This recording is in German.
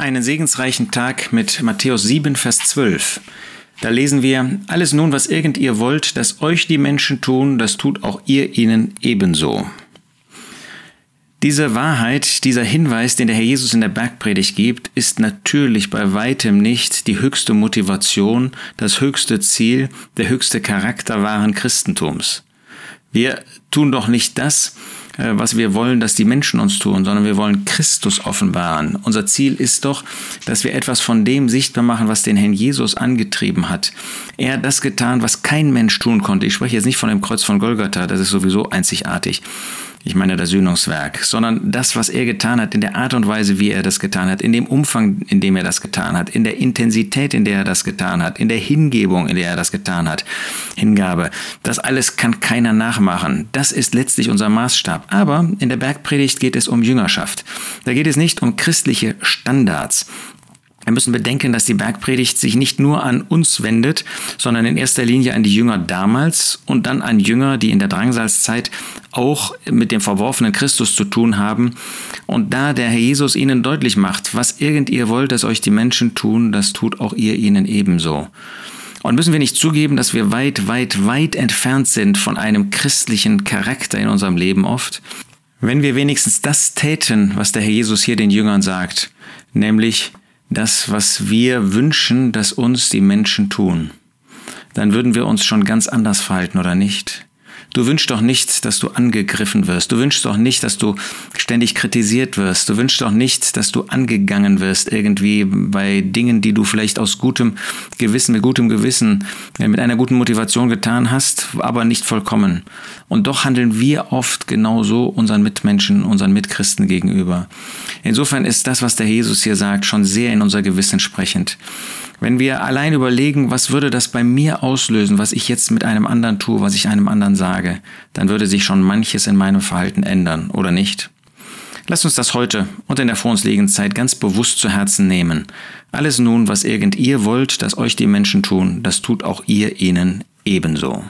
einen segensreichen Tag mit Matthäus 7, Vers 12. Da lesen wir, alles nun, was irgend ihr wollt, dass euch die Menschen tun, das tut auch ihr ihnen ebenso. Diese Wahrheit, dieser Hinweis, den der Herr Jesus in der Bergpredigt gibt, ist natürlich bei weitem nicht die höchste Motivation, das höchste Ziel, der höchste Charakter wahren Christentums. Wir tun doch nicht das, was wir wollen, dass die Menschen uns tun, sondern wir wollen Christus offenbaren. Unser Ziel ist doch, dass wir etwas von dem sichtbar machen, was den Herrn Jesus angetrieben hat. Er hat das getan, was kein Mensch tun konnte. Ich spreche jetzt nicht von dem Kreuz von Golgatha, das ist sowieso einzigartig ich meine das Sühnungswerk, sondern das, was er getan hat, in der Art und Weise, wie er das getan hat, in dem Umfang, in dem er das getan hat, in der Intensität, in der er das getan hat, in der Hingebung, in der er das getan hat, Hingabe, das alles kann keiner nachmachen. Das ist letztlich unser Maßstab. Aber in der Bergpredigt geht es um Jüngerschaft. Da geht es nicht um christliche Standards. Wir müssen bedenken, dass die Bergpredigt sich nicht nur an uns wendet, sondern in erster Linie an die Jünger damals und dann an Jünger, die in der Drangsalzzeit auch mit dem verworfenen Christus zu tun haben. Und da der Herr Jesus ihnen deutlich macht, was irgend ihr wollt, dass euch die Menschen tun, das tut auch ihr ihnen ebenso. Und müssen wir nicht zugeben, dass wir weit, weit, weit entfernt sind von einem christlichen Charakter in unserem Leben oft? Wenn wir wenigstens das täten, was der Herr Jesus hier den Jüngern sagt, nämlich das, was wir wünschen, dass uns die Menschen tun, dann würden wir uns schon ganz anders verhalten, oder nicht? Du wünschst doch nicht, dass du angegriffen wirst. Du wünschst doch nicht, dass du ständig kritisiert wirst. Du wünschst doch nicht, dass du angegangen wirst irgendwie bei Dingen, die du vielleicht aus gutem Gewissen, mit gutem Gewissen, mit einer guten Motivation getan hast, aber nicht vollkommen. Und doch handeln wir oft genauso unseren Mitmenschen, unseren Mitchristen gegenüber. Insofern ist das, was der Jesus hier sagt, schon sehr in unser Gewissen sprechend. Wenn wir allein überlegen, was würde das bei mir auslösen, was ich jetzt mit einem anderen tue, was ich einem anderen sage, dann würde sich schon manches in meinem Verhalten ändern, oder nicht? Lasst uns das heute und in der vor uns liegenden Zeit ganz bewusst zu Herzen nehmen. Alles nun, was irgend ihr wollt, dass euch die Menschen tun, das tut auch ihr ihnen ebenso.